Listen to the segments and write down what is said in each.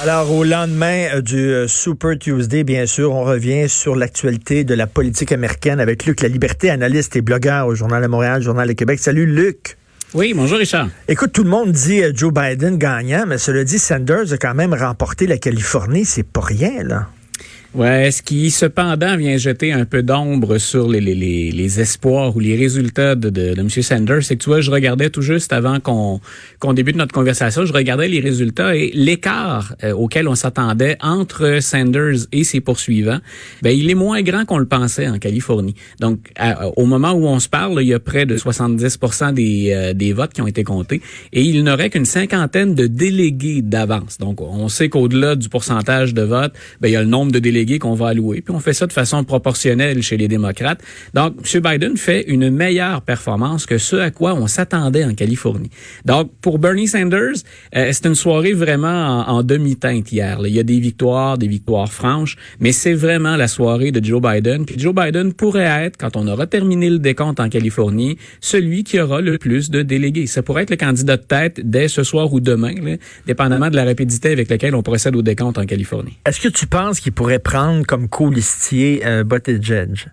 Alors, au lendemain euh, du euh, Super Tuesday, bien sûr, on revient sur l'actualité de la politique américaine avec Luc La Liberté, analyste et blogueur au Journal de Montréal, Journal de Québec. Salut, Luc. Oui, bonjour Richard. Écoute, tout le monde dit euh, Joe Biden gagnant, mais cela dit, Sanders a quand même remporté la Californie. C'est pas rien, là. Ouais, ce qui cependant vient jeter un peu d'ombre sur les, les, les, espoirs ou les résultats de, de, de M. Sanders, c'est que tu vois, je regardais tout juste avant qu'on qu'on débute notre conversation, je regardais les résultats et l'écart euh, auquel on s'attendait entre Sanders et ses poursuivants, ben il est moins grand qu'on le pensait en Californie. Donc, au moment où on se parle, il y a près de 70% des, euh, des votes qui ont été comptés et il n'aurait qu'une cinquantaine de délégués d'avance. Donc, on sait qu'au-delà du pourcentage de votes, ben il y a le nombre de délégués qu'on va allouer. Puis on fait ça de façon proportionnelle chez les démocrates. Donc, M. Biden fait une meilleure performance que ce à quoi on s'attendait en Californie. Donc, pour Bernie Sanders, euh, c'est une soirée vraiment en, demi-teinte hier. Il y a des victoires, des victoires franches, mais c'est vraiment la soirée de Joe Biden. Puis Joe Biden pourrait être, quand on aura terminé le décompte en Californie, celui qui aura le plus de délégués. Ça pourrait être le candidat de tête dès ce soir ou demain, dépendamment de la rapidité avec laquelle on procède au décompte en Californie. Est-ce que tu penses qu'il pourrait prendre comme colistier euh, Buttigieg?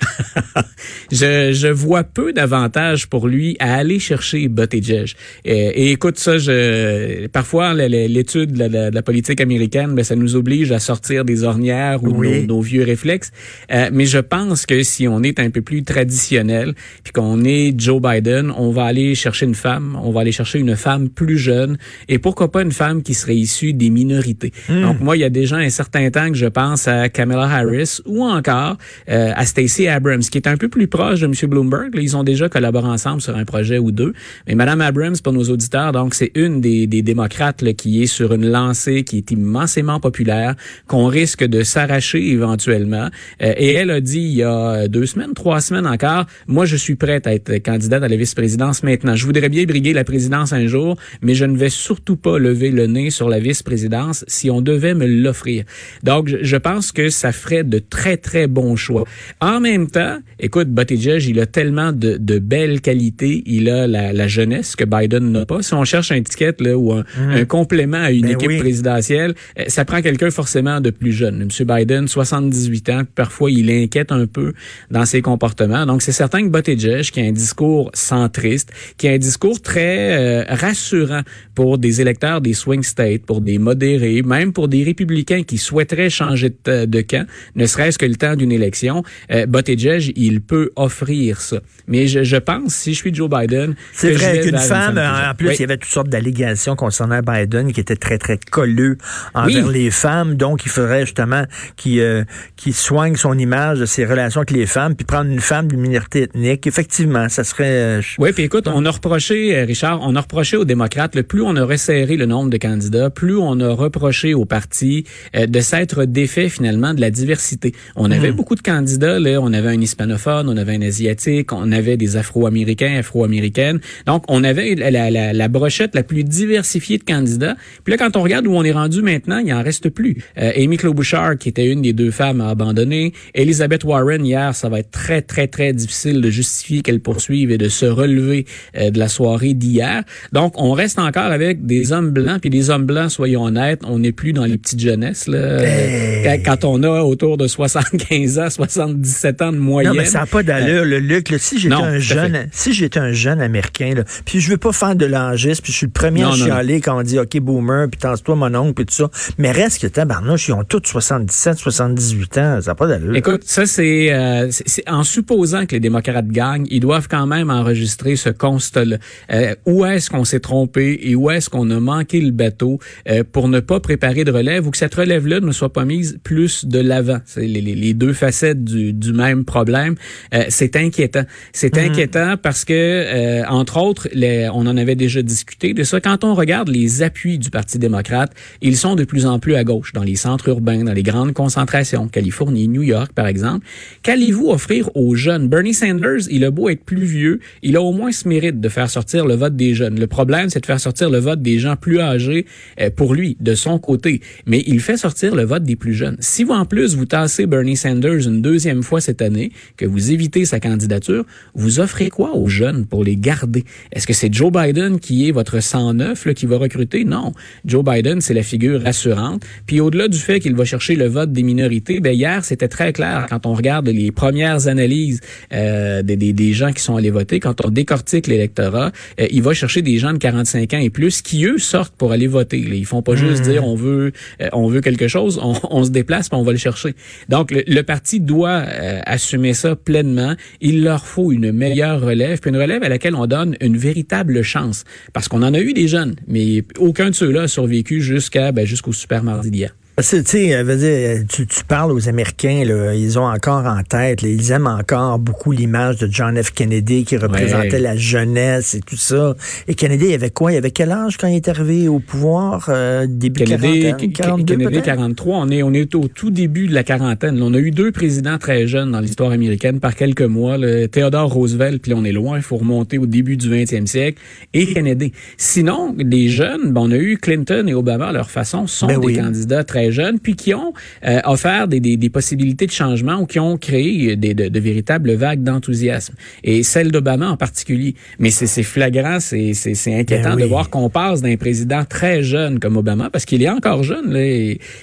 je, je vois peu d'avantages pour lui à aller chercher Buttigieg. Et, et écoute ça, je, parfois l'étude de, de, la politique américaine, ben, ça nous oblige à sortir des ornières ou nos, vieux réflexes. Euh, mais je pense que si on est un peu plus traditionnel, puis qu'on est Joe Biden, on va aller chercher une femme, on va aller chercher une femme plus jeune, et pourquoi pas une femme qui serait issue des minorités. Hmm. Donc moi, il y a déjà un certain temps que je pense à Kamala Harris ou encore euh, à Stacey Abrams, qui est un peu plus proche de M. Bloomberg. ils ont déjà collaboré ensemble sur un projet ou deux. Mais Mme Abrams, pour nos auditeurs, donc c'est une des, des démocrates là, qui est sur une lancée qui est immensément populaire, qu'on risque de s'arracher éventuellement. Euh, et elle a dit il y a deux semaines, trois semaines encore, moi je suis prête à être candidate à la vice-présidence maintenant. Je voudrais bien briguer la présidence un jour, mais je ne vais surtout pas lever le nez sur la vice-présidence si on devait me l'offrir. Donc je pense que ça ferait de très très bons choix. En même même temps, écoute, Buttigieg, il a tellement de, de belles qualités. Il a la, la jeunesse que Biden n'a pas. Si on cherche un ticket là, ou un, mhm. complément à une ben équipe présidentielle, euh, ça prend quelqu'un forcément de plus jeune. M. Biden, 78 ans, parfois il inquiète un peu dans ses comportements. Donc c'est certain que Buttigieg, qui a un discours centriste, qui a un discours très euh, rassurant pour des électeurs des swing states, pour des modérés, même pour des républicains qui souhaiteraient changer de, de camp, ne serait-ce que le temps d'une élection. Euh, il peut offrir ça. Mais je, je pense, si je suis Joe Biden... C'est vrai qu'une femme, en plus, il y avait toutes sortes d'allégations concernant Biden qui étaient très, très colleux envers les femmes. Donc, il faudrait justement qu'il euh, soigne son image de ses relations avec les femmes, puis prendre une femme d'une minorité ethnique. Effectivement, ça serait... Euh, oui, puis écoute, on a reproché, euh, Richard, on a reproché aux démocrates, le plus on a resserré le nombre de candidats, plus on a reproché aux partis de s'être défait finalement de la diversité. On avait hmm. beaucoup de candidats, là, on avait un hispanophone, on avait un asiatique, on avait des afro-américains, afro-américaines. Donc, on avait la, la, la, brochette la plus diversifiée de candidats. Puis là, quand on regarde où on est rendu maintenant, il en reste plus. Euh, Amy Klobuchar, qui était une des deux femmes, a abandonné. Elizabeth Warren, hier, ça va être très, très, très difficile de justifier qu'elle poursuive et de se relever euh, de la soirée d'hier. Donc, on reste encore avec des hommes blancs. Puis des hommes blancs, soyons honnêtes, on n'est plus dans les petites jeunesses. Là, quand, on a autour de 75 ans, 77 ans de moyenne. Non, mais ça n'a pas d'allure, le Luc. si j'étais un jeune, si j'étais un jeune américain, là, puis je veux pas faire de l'angiste, puis je suis le premier à chialer quand on dit OK boomer, puis tense-toi mon oncle, puis tout ça. Mais reste que tabarnouche, ils ont tous 77, 78 ans, ça n'a pas d'allure. Écoute, ça euh, c'est en supposant que les démocrates gagnent, ils doivent quand même enregistrer ce constat-là. Euh, où est-ce qu'on s'est trompé et où est-ce qu'on a manqué le bateau euh, pour ne pas préparer de relève ou que cette relève-là ne soit pas mise plus de l'avant? C'est les, les, deux facettes du, du même problème. Euh, c'est inquiétant. C'est mhm. inquiétant parce que, euh, entre autres, les, on en avait déjà discuté de ça. Quand on regarde les appuis du Parti démocrate, ils sont de plus en plus à gauche, dans les centres urbains, dans les grandes concentrations, Californie, New York, par exemple. Qu'allez-vous offrir aux jeunes? Bernie Sanders, il a beau être plus vieux, il a au moins ce mérite de faire sortir le vote des jeunes. Le problème, c'est de faire sortir le vote des gens plus âgés euh, pour lui, de son côté. Mais il fait sortir le vote des plus jeunes. Si vous, en plus, vous tassez Bernie Sanders une deuxième fois cette cette année, que vous évitez sa candidature, vous offrez quoi aux jeunes pour les garder? Est-ce que c'est Joe Biden qui est votre 109 là, qui va recruter? Non. Joe Biden, c'est la figure rassurante. Puis au-delà du fait qu'il va chercher le vote des minorités, ben hier, c'était très clair quand on regarde les premières analyses euh, des, des, des, gens qui sont allés voter, quand on décortique l'électorat, euh, il va chercher des gens de 45 ans et plus qui, eux, sortent pour aller voter. Là. Ils font pas juste mmh. dire on veut euh, on veut quelque chose, on, on se déplace, puis on va le chercher. Donc, le, le parti doit euh, assumer ça pleinement. Il leur faut une meilleure relève, puis une relève à laquelle on donne une véritable chance. Parce qu'on en a eu des jeunes, mais aucun de ceux-là a survécu jusqu'à ben, jusqu'au super mardi d'hier. Tu sais, tu, tu, parles aux Américains, là, ils ont encore en tête, là, ils aiment encore beaucoup l'image de John F. Kennedy qui représentait ouais. la jeunesse et tout ça. Et Kennedy, il avait quoi? Il avait quel âge quand il est arrivé au pouvoir? Euh, début Kennedy, 40, 42, Kennedy 43. On est, on est au tout début de la quarantaine. On a eu deux présidents très jeunes dans l'histoire américaine par quelques mois. Le Theodore Roosevelt, puis on est loin, il faut remonter au début du 20e siècle, et Kennedy. Sinon, des jeunes, ben, on a eu Clinton et Obama à leur façon, sont ben des oui. candidats très jeunes, puis qui ont euh, offert des, des, des, possibilités de changement ou qui ont créé des, de, de véritables vagues d'enthousiasme. Et celle d'Obama en particulier. Mais c'est flagrant, c'est inquiétant ben oui. de voir qu'on passe d'un président très jeune comme Obama, parce qu'il est encore jeune. Là,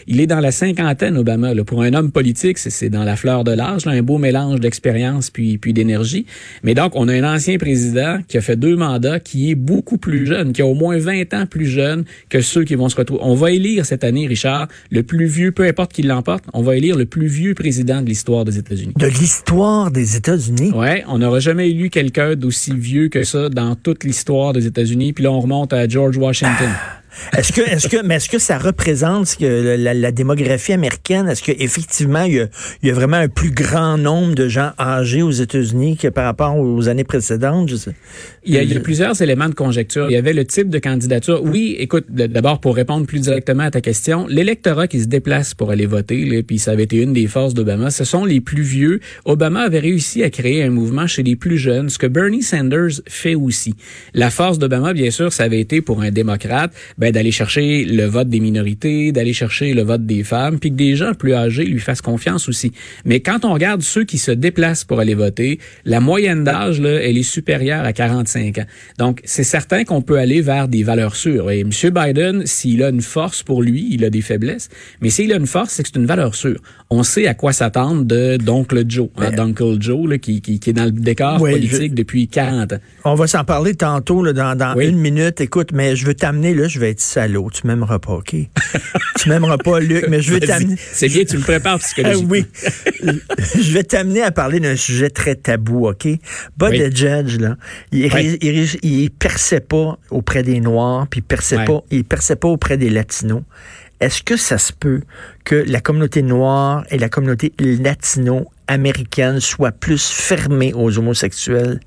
il est dans la cinquantaine, Obama. Là. Pour un homme politique, c'est dans la fleur de l'âge, un beau mélange d'expérience puis, puis d'énergie. Mais donc, on a un ancien président qui a fait deux mandats, qui est beaucoup plus jeune, qui a au moins 20 ans plus jeune que ceux qui vont se retrouver. On va élire cette année, Richard, le plus vieux, peu importe qui l'emporte, on va élire le plus vieux président de l'histoire des États-Unis. De l'histoire des États-Unis? Ouais, on n'aura jamais élu quelqu'un d'aussi vieux que ça dans toute l'histoire des États-Unis. Puis là, on remonte à George Washington. Ah. Est-ce que, est-ce que, mais est-ce que ça représente la, démographie américaine? Est-ce qu'effectivement, il y, a, il y a vraiment un plus grand nombre de gens âgés aux États-Unis que par rapport aux années précédentes? Il y, a, plusieurs éléments de conjecture. Il y avait le type de candidature. Oui, écoute, d'abord, pour répondre plus directement à ta question, l'électorat qui se déplace pour aller voter, puis ça avait été une des forces d'Obama, ce sont les plus vieux. Obama avait réussi à créer un mouvement chez les plus jeunes, ce que Bernie Sanders fait aussi. La force d'Obama, bien sûr, ça avait été pour un démocrate, ben, d'aller chercher le vote des minorités, d'aller chercher le vote des femmes, puis que des gens plus âgés lui fassent confiance aussi. Mais quand on regarde ceux qui se déplacent pour aller voter, la moyenne d'âge, là, elle est supérieure à 45 ans. Donc, c'est certain qu'on peut aller vers des valeurs sûres. Et M. Biden, s'il a une force pour lui, il a des faiblesses, mais s'il a une force, c'est que c'est une valeur sûre. On sait à quoi s'attendre de d'Oncle Joe, hein, d'Uncle Joe, là, qui, qui, qui, est dans le décor oui, politique je... depuis 40 ans. On va s'en parler tantôt, là, dans, dans oui. une minute. Écoute, mais je veux t'amener, là, je vais être salaud. Tu m'aimeras pas, OK? tu m'aimeras pas, Luc, mais je veux t'amener. C'est bien, tu me prépares psychologiquement. oui. je vais t'amener à parler d'un sujet très tabou, OK? Bud oui. Judge, là, il, il, il, il, perçait pas auprès des Noirs, puis il perçait pas, il perçait pas auprès des Latinos. Est-ce que ça se peut que la communauté noire et la communauté latino-américaine soient plus fermées aux homosexuels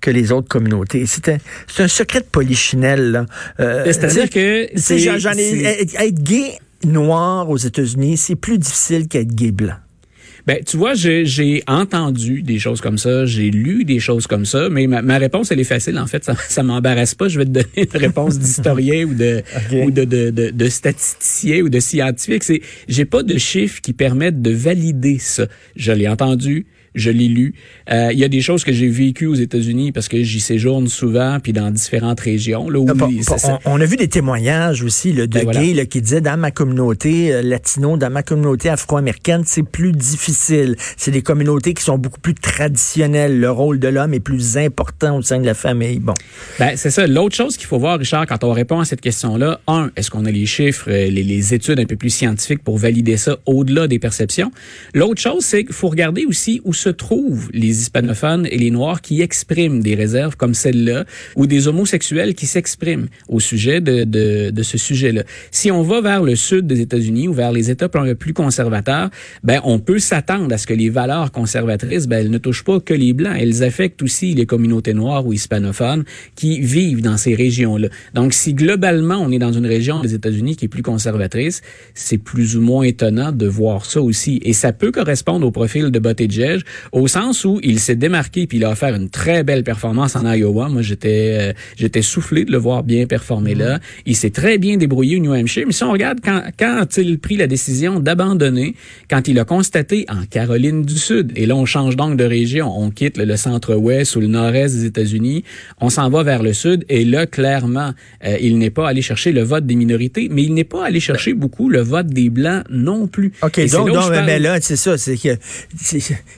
que les autres communautés? C'est un, un, secret de polichinelle. Euh, C'est-à-dire que j'en ai être gay noir aux États-Unis, c'est plus difficile qu'être gay blanc. Ben, tu vois, j'ai entendu des choses comme ça, j'ai lu des choses comme ça, mais ma, ma, réponse, elle est facile. En fait, ça, ça m'embarrasse pas. Je vais te donner une réponse d'historien ou de okay. ou de, de, de, de, statisticien ou de scientifique. C'est, j'ai pas de chiffres qui permettent de valider ça. Je l'ai entendu, je l'ai lu. Euh, il y a des choses que j'ai vécues aux États-Unis parce que j'y séjourne souvent, puis dans différentes régions. Là, où bon, on, on, a vu des témoignages aussi là, de ben gays voilà. qui disaient dans ma communauté euh, latino, dans ma communauté afro-américaine, c'est plus difficile. C'est des communautés qui sont beaucoup plus traditionnelles. Le rôle de l'homme est plus important au sein de la famille. Bon. Ben, c'est ça. L'autre chose qu'il faut voir, Richard, quand on répond à cette question-là, un, est-ce qu'on a les chiffres, euh, les, les études un peu plus scientifiques pour valider ça au-delà des perceptions? L'autre chose, c'est qu'il faut regarder aussi où se trouvent les hispanophones et les noirs qui expriment des réserves comme celle-là ou des homosexuels qui s'expriment au sujet de, de, de ce sujet-là. Si on va vers le sud des États-Unis ou vers les États plus conservateurs, ben on peut s'attendre à ce que les valeurs conservatrices, ben elles ne touchent pas que les blancs, elles affectent aussi les communautés noires ou hispanophones qui vivent dans ces régions-là. Donc si globalement on est dans une région des États-Unis qui est plus conservatrice, c'est plus ou moins étonnant de voir ça aussi et ça peut correspondre au profil de Buttigieg au sens où il s'est démarqué puis il a offert une très belle performance en Iowa. Moi, j'étais euh, j'étais soufflé de le voir bien performer là. Il s'est très bien débrouillé au New Hampshire. Mais si on regarde quand quand il pris la décision d'abandonner, quand il a constaté en Caroline du Sud, et là on change donc de région, on quitte le, centre-ouest ou le nord-est des États-Unis, on s'en va vers le sud, et là clairement, euh, il n'est pas allé chercher le vote des minorités, mais il n'est pas allé chercher beaucoup le vote des blancs non plus. OK, donc, mais là, c'est ça, c'est que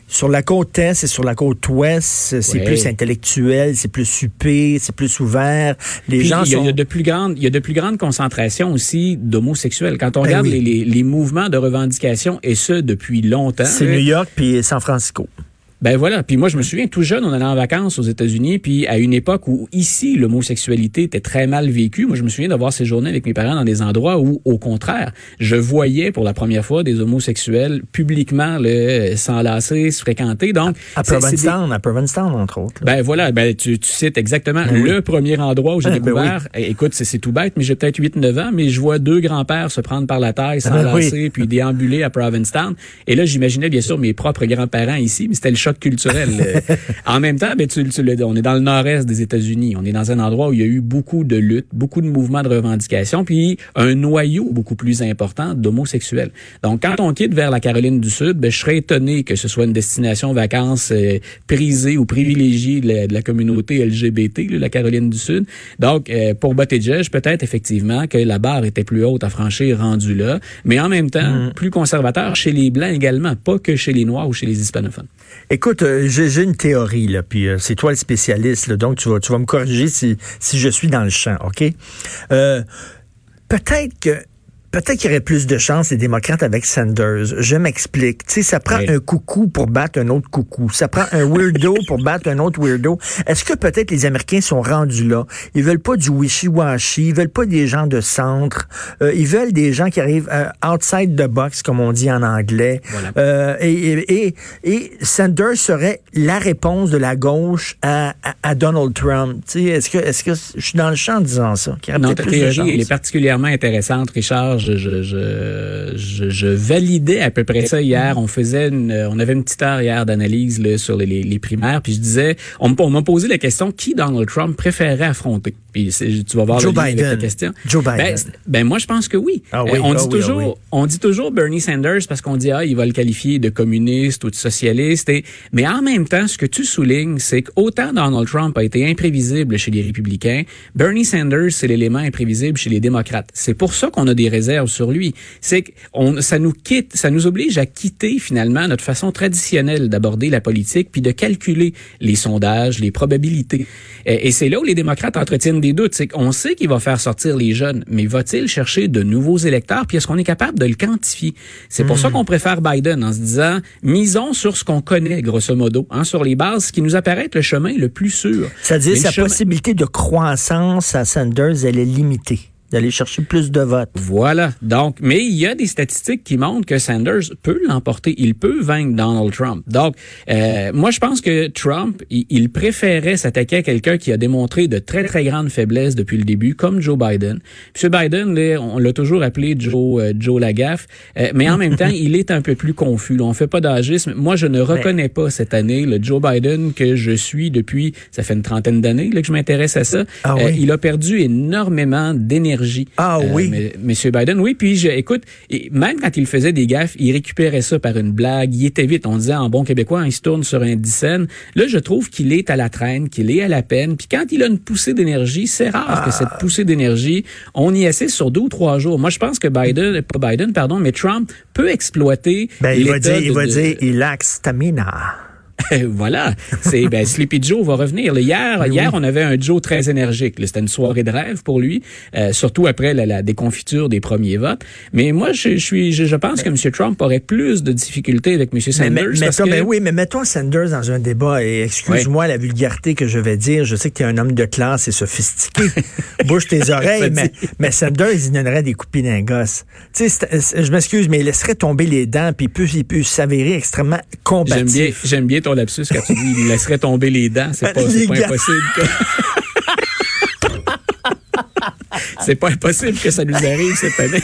sur la côte est et sur la côte ouest, c'est plus intellectuel, c'est plus supé, c'est plus ouvert. Les gens il y, a de plus grandes, il y a de plus grandes concentrations aussi d'homosexuels. Quand on ben regarde les, les, les, mouvements de revendication, et ce depuis longtemps. C'est New York puis San Francisco. Ben voilà. Puis moi, je me souviens tout jeune, on allait en vacances aux États-Unis, puis à une époque où ici l'homosexualité était très mal vécue. Moi, je me souviens d'avoir séjourné avec mes parents dans des endroits où, au contraire, je voyais pour la première fois des homosexuels publiquement s'enlacer, se fréquenter. Donc à Provincetown, à Provincetown entre autres. Ben voilà. Ben tu, tu cites exactement ben le premier endroit où j'ai ben découvert. Eh, écoute, c'est tout bête, mais j'ai peut-être 8-9 ans, mais je vois deux grands-pères se prendre par la taille, ben s'enlacer, puis déambuler à Provincetown. Et là, j'imaginais bien sûr mes propres grands-parents ici, mais c'était le culturel. Euh, en même temps, ben, tu, tu on est dans le nord-est des États-Unis. On est dans un endroit où il y a eu beaucoup de luttes, beaucoup de mouvements de revendication, puis un noyau beaucoup plus important d'homosexuels. Donc, quand on quitte vers la Caroline du Sud, ben, je serais étonné que ce soit une destination vacances euh, prisée ou privilégiée de la, communauté LGBT, la Caroline du Sud. Donc, euh, pour Buttigieg, peut-être effectivement que la barre était plus haute à franchir rendue là, mais en même temps, mm. plus conservateur chez les Blancs également, pas que chez les Noirs ou chez les hispanophones. Écoute, euh, j'ai une théorie, là, puis euh, c'est toi le spécialiste, donc tu vas, tu vas me corriger si, si je suis dans le champ, OK? Euh, peut-être que Peut-être qu'il y aurait plus de chance les démocrates avec Sanders. Je m'explique. Tu sais, ça prend un coucou pour battre un autre coucou. Ça prend un weirdo pour battre un autre weirdo. Est-ce que peut-être les Américains sont rendus là? Ils veulent pas du wishy-washy. Ils veulent pas des gens de centre. Euh, ils veulent des gens qui arrivent euh, outside the box, comme on dit en anglais. Euh, et, et, et, Sanders serait la réponse de la gauche à, à, Donald Trump. Tu sais, est-ce que, est-ce que je suis dans le champ en disant ça? Non, ta théorie, est particulièrement intéressante, Richard je, je, je, je, validais à peu près ça hier. On faisait une, on avait une petite heure hier d'analyse sur les, primaires, puis je disais, on, m'a posé la question qui Donald Trump préférait affronter? Puis tu vas voir Joe le Biden. Question. Joe Biden. Ben, ben, moi je pense que oui. Ah oui on ah dit toujours, ah on dit toujours Bernie Sanders parce qu'on dit ah il va le qualifier de communiste ou de socialiste. Et, mais en même temps, ce que tu soulignes, c'est qu'autant Donald Trump a été imprévisible chez les républicains, Bernie Sanders c'est l'élément imprévisible chez les démocrates. C'est pour ça qu'on a des réserves sur lui. C'est que ça nous quitte, ça nous oblige à quitter finalement notre façon traditionnelle d'aborder la politique puis de calculer les sondages, les probabilités. Et, c'est là où les démocrates entretiennent des doutes. C'est qu'on sait qu'il va faire sortir les jeunes, mais va-t-il chercher de nouveaux électeurs? Puis est-ce qu'on est capable de le quantifier? C'est pour ça hmm. qu'on préfère Biden en se disant misons sur ce qu'on connaît grosso modo, hein, sur les bases qui nous apparaît le chemin le plus sûr. C'est-à-dire sa possibilité de croissance à Sanders, elle est limitée d'aller chercher plus de votes. Voilà. Donc, mais il y a des statistiques qui montrent que Sanders peut l'emporter. Il peut vaincre Donald Trump. Donc, euh, moi, je pense que Trump, il, préférait s'attaquer à quelqu'un qui a démontré de très, très grandes faiblesses depuis le début, comme Joe Biden. M. Biden, on l'a toujours appelé Joe, euh, Joe Lagaffe, euh, mais en même temps, il est un peu plus confus. Là. On fait pas d'agisme. Moi, je ne reconnais pas cette année le Joe Biden que je suis depuis, ça fait une trentaine d'années que je m'intéresse à ça. Ah oui? il a perdu énormément d'énergie ah euh, oui. Monsieur Biden, oui. Puis je, écoute, même quand il faisait des gaffes, il récupérait ça par une blague. Il était vite. On disait en bon québécois, il se tourne sur un dixaine. Là, je trouve qu'il est à la traîne, qu'il est à la peine. Puis quand il a une poussée d'énergie, c'est rare que cette ah. poussée d'énergie, on y assiste sur deux ou trois jours. Moi, je pense que Biden, pas Biden, pardon, mais Trump peut exploiter. Ben, il va dire, il va dire, il a stamina. voilà. C'est ben, Sleepy Joe va revenir. hier, ben hier, on avait un Joe très énergique. C'était une soirée de rêve pour lui, euh, surtout après la, déconfiture des premiers votes. Mais moi, je, suis, je, pense que M. Trump aurait plus de difficultés avec M. Sanders. Mais, mais, oui, mais mettons Sanders dans un débat et excuse-moi la vulgarité que je vais dire. Je sais que tu es un homme de classe et sophistiqué. Bouge tes oreilles, mais, mais Sanders, il donnerait des coupines d'un gosse. Tu sais, je m'excuse, mais il laisserait tomber les dents puis il peut, il peut s'avérer extrêmement combatif. J'aime bien, j'aime bien ton lapsus quand tu dis il laisserait tomber les dents. C'est pas, pas impossible. Que... c'est pas impossible que ça nous arrive cette année.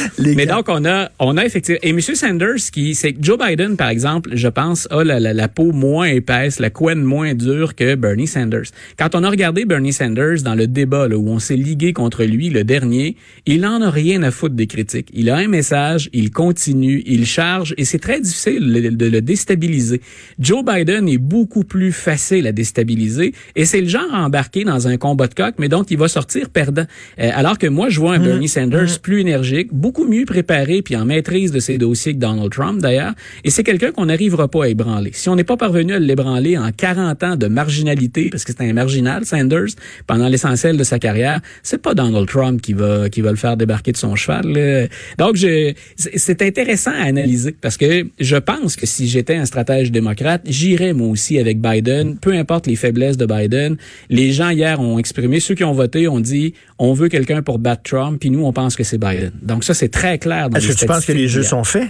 Mais donc, on a, on a effectivement, et M. Sanders, qui, c'est Joe Biden, par exemple, je pense, a la, la, peau moins épaisse, la couenne moins dure que Bernie Sanders. Quand on a regardé Bernie Sanders dans le débat, là, où on s'est ligué contre lui, le dernier, il n'en a rien à foutre des critiques. Il a un message, il continue, il charge, et c'est très difficile de le déstabiliser. Joe Biden est beaucoup plus facile à déstabiliser, et c'est le genre à embarquer dans un combat de coq, mais donc il va sortir perdant. Euh, alors que moi, je vois un mmh. Bernie Sanders mmh. plus énergique, beaucoup mieux préparé, puis en maîtrise de ses dossiers que Donald Trump d'ailleurs. Et c'est quelqu'un qu'on n'arrivera pas à ébranler. Si on n'est pas parvenu à l'ébranler en 40 ans de marginalité, parce que c'est un marginal, Sanders, pendant l'essentiel de sa carrière, c'est pas Donald Trump qui va qui va le faire débarquer de son cheval. Donc, je, c'est intéressant à analyser parce que je pense que si j'étais un stratège démocrate, j'irais moi aussi avec Biden, peu importe les faiblesses de Biden. Les gens hier ont exprimé, ceux qui ont voté ont dit, on veut quelqu'un pour battre Trump, puis nous on pense que c'est Biden. Donc ça c'est très clair. Est-ce que tu penses que les jeux sont faits?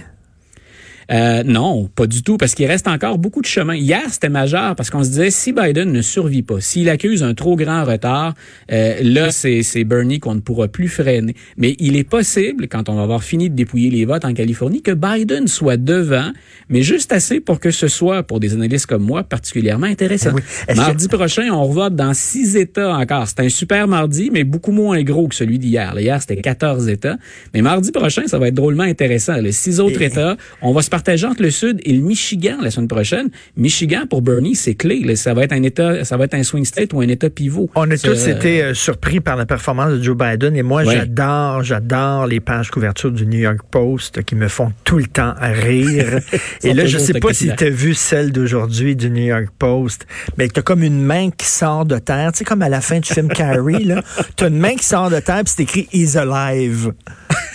Euh, non, pas du tout, parce qu'il reste encore beaucoup de chemin. Hier, c'était majeur parce qu'on se disait si Biden ne survit pas, s'il accuse un trop grand retard, euh, là, c'est Bernie qu'on ne pourra plus freiner. Mais il est possible, quand on va avoir fini de dépouiller les votes en Californie, que Biden soit devant, mais juste assez pour que ce soit, pour des analystes comme moi, particulièrement intéressant. Eh mardi prochain, on revote dans six États encore. C'est un super mardi, mais beaucoup moins gros que celui d'hier. Hier, c'était 14 États. Mais mardi prochain, ça va être drôlement intéressant. Les six autres États, on va se partager entre le Sud et le Michigan la semaine prochaine. Michigan, pour Bernie, c'est clé. Ça va être un État, ça va être un swing state ou un État pivot. On a tous été euh, surpris par la performance de Joe Biden et moi, j'adore, j'adore les pages couverture du New York Post qui me font tout le temps rire. et là, je sais pas si tu as vu celle d'aujourd'hui du New York Post, mais tu as comme une main qui sort de terre. Tu sais, comme à la fin du film Carrie. Tu as une main qui sort de terre puis c'est écrit He's alive.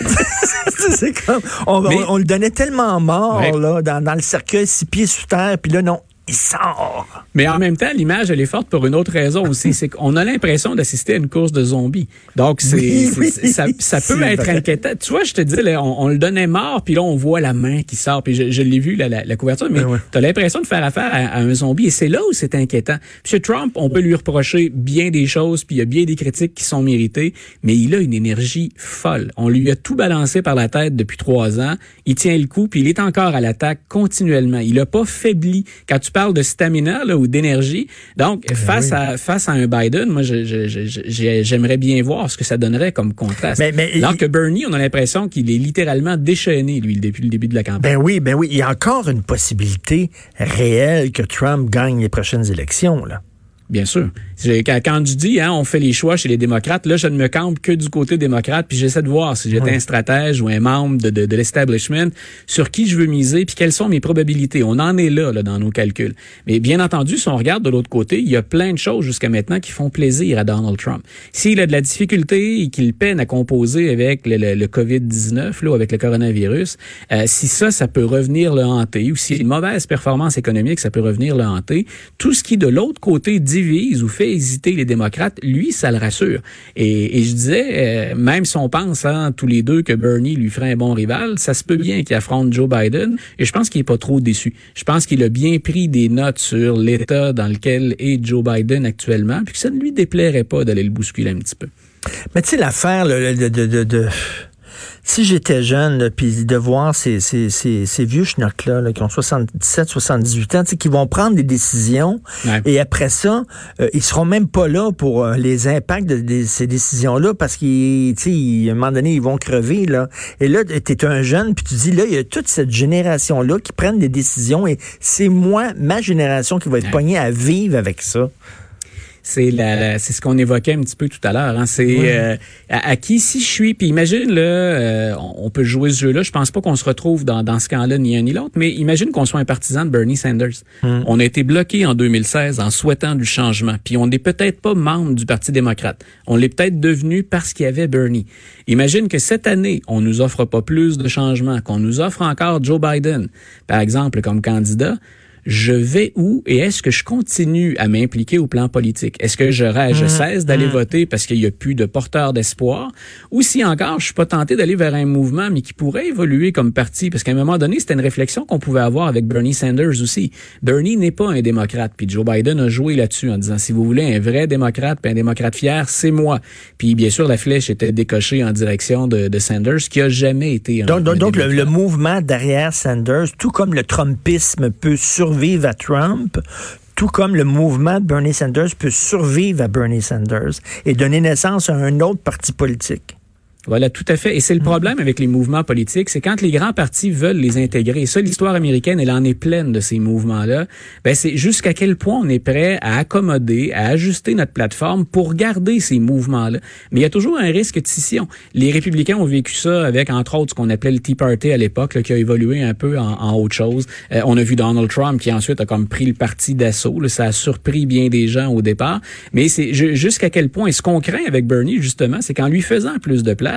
c'est comme, on, on, le donnait tellement mort, là, dans, dans, le cercueil, six pieds sous terre, puis là, non, il sort. Mais en même temps, l'image, elle est forte pour une autre raison aussi. c'est qu'on a l'impression d'assister à une course de zombies. Donc, c'est, ça, ça peut être inquiétant. Tu vois, je te dis, on, le donnait mort, puis là, on voit la main qui sort. Puis je, l'ai vu, la, la, couverture, mais ben tu as l'impression de faire affaire à, un zombie. Et c'est là où c'est inquiétant. Puis Trump, on peut lui reprocher bien des choses, puis il y a bien des critiques qui sont méritées, mais il a une énergie folle. On lui a tout balancé par la tête depuis trois ans. Il tient le coup, puis il est encore à l'attaque continuellement. Il a pas faibli. Quand tu parle de stamina là, ou d'énergie. Donc, ben face, à, face à un Biden, moi, j'aimerais bien voir ce que ça donnerait comme contraste. Mais, Alors que Bernie, on a l'impression qu'il est littéralement déchaîné, lui, depuis le début de la campagne. Ben oui, ben oui. Il y a encore une possibilité réelle que Trump gagne les prochaines élections, là. Bien sûr. Quand je dis, hein, on fait les choix chez les démocrates, là, je ne me campe que du côté démocrate, puis j'essaie de voir si j'étais un stratège ou un membre de, de, de l'establishment, sur qui je veux miser, puis quelles sont mes probabilités. On en est là, là, dans nos calculs. Mais bien entendu, si on regarde de l'autre côté, il y a plein de choses jusqu'à maintenant qui font plaisir à Donald Trump. S'il a de la difficulté et qu'il peine à composer avec le, le, COVID-19, là, avec le coronavirus, euh, si ça, ça peut revenir le hanter, ou si une mauvaise performance économique, ça peut revenir le hanter, tout ce qui, de l'autre côté, divise ou fait hésiter les démocrates, lui, ça le rassure. Et, je disais, euh, même si on pense hein, tous les deux que Bernie lui ferait un bon rival, ça se peut bien qu'il affronte Joe Biden. Et je pense qu'il est pas trop déçu. Je pense qu'il a bien pris des notes sur l'état dans lequel est Joe Biden actuellement, puis que ça ne lui déplairait pas d'aller le bousculer un petit peu. Mais tu sais, l'affaire de, si j'étais jeune, puis de voir ces, ces, ces, ces vieux schnocks-là, là, qui ont 77, 78 ans, qui vont prendre des décisions, et après ça, euh, ils seront même pas là pour euh, les impacts de, ces décisions-là, parce qu'à un moment donné, ils vont crever. Là. Et là, tu es un jeune, puis tu dis, là, il y a toute cette génération-là qui prennent des décisions, et c'est moi, ma génération, qui va être poignée à vivre avec ça. C'est la, c'est ce qu'on évoquait un petit peu tout à l'heure. Hein. C'est euh, à, qui si je suis? Puis imagine là, euh, on peut jouer ce jeu-là. Je pense pas qu'on se retrouve dans, dans ce camp-là ni un ni l'autre. Mais imagine qu'on soit un partisan de Bernie Sanders. Hmm. On a été bloqué en 2016 en souhaitant du changement. Puis on n'est peut-être pas membre du Parti démocrate. On l'est peut-être devenu parce qu'il y avait Bernie. Imagine que cette année, on nous offre pas plus de changements, qu'on nous offre encore Joe Biden, par exemple, comme candidat je vais où et est-ce que je continue à m'impliquer au plan politique? Est-ce que je, je mmh. cesse d'aller mmh. voter parce qu'il y a plus de porteurs d'espoir? Ou si encore, je suis pas tenté d'aller vers un mouvement, mais qui pourrait évoluer comme parti? Parce qu'à un moment donné, c'était une réflexion qu'on pouvait avoir avec Bernie Sanders aussi. Bernie n'est pas un démocrate, puis Joe Biden a joué là-dessus en disant, si vous voulez un vrai démocrate, puis un démocrate fier, c'est moi. Puis bien sûr, la flèche était décochée en direction de, de Sanders, qui a jamais été un Donc, donc le, le, mouvement derrière Sanders, tout comme le Trumpisme peut survivre à Trump, tout comme le mouvement de Bernie Sanders peut survivre à Bernie Sanders et donner naissance à un autre parti politique. Voilà, tout à fait. Et c'est le mm. problème avec les mouvements politiques, c'est quand les grands partis veulent les intégrer. Et ça, l'histoire américaine, elle en est pleine de ces mouvements-là. Ben, c'est jusqu'à quel point on est prêt à accommoder, à ajuster notre plateforme pour garder ces mouvements-là. Mais il y a toujours un risque de scission. Les républicains ont vécu ça avec, entre autres, ce qu'on appelait le Tea Party à l'époque, qui a évolué un peu en, autre chose. Euh, on a vu Donald Trump qui ensuite a comme pris le parti d'assaut. Ça a surpris bien des gens au départ. Mais c'est jusqu'à quel point, et ce qu'on craint avec Bernie, justement, c'est qu'en lui faisant plus de place,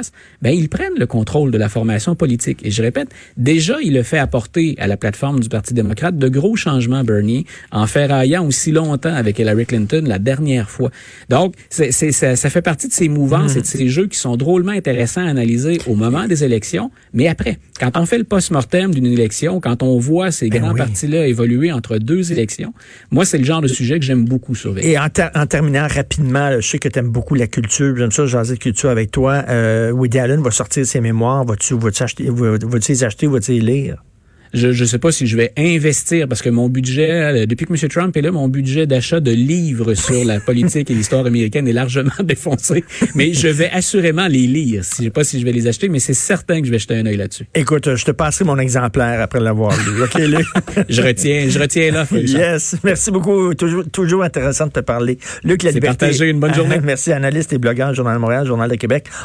ben, ils prennent le contrôle de la formation politique. Et je répète, déjà, il a fait apporter à la plateforme du Parti démocrate de gros changements, Bernie, en ferraillant aussi longtemps avec Hillary Clinton la dernière fois. Donc, c'est, ça, ça, fait partie de ces mouvances et de ces jeux qui sont drôlement intéressants à analyser au moment des élections, mais après, quand on fait le post-mortem d'une élection, quand on voit ces ben grands partis-là évoluer entre deux élections, moi, c'est le genre de sujet que j'aime beaucoup surveiller. Et en, terminant rapidement, je sais que tu aimes beaucoup la culture, j'aime ça, jaser de culture avec toi. Euh, euh, Woody Allen va sortir ses mémoires. Vas-tu vas acheter, vas les acheter, vas-tu les lire? je ne sais pas si je vais investir parce que mon budget, euh, depuis que M. Trump est là, mon budget d'achat de livres sur la politique et l'histoire américaine est largement défoncé. Mais je vais assurément les lire. Je sais pas si je vais les acheter, mais c'est certain que je vais jeter un œil là-dessus. Écoute, je te passerai mon exemplaire après l'avoir lu. OK, Luc? je retiens, je retiens l'offre. Yes. Merci beaucoup. Toujours, toujours intéressant de te parler. Luc La Liberté. partagé. Une bonne journée. Merci, analyste et blogueur, Journal de Montréal, Journal de Québec.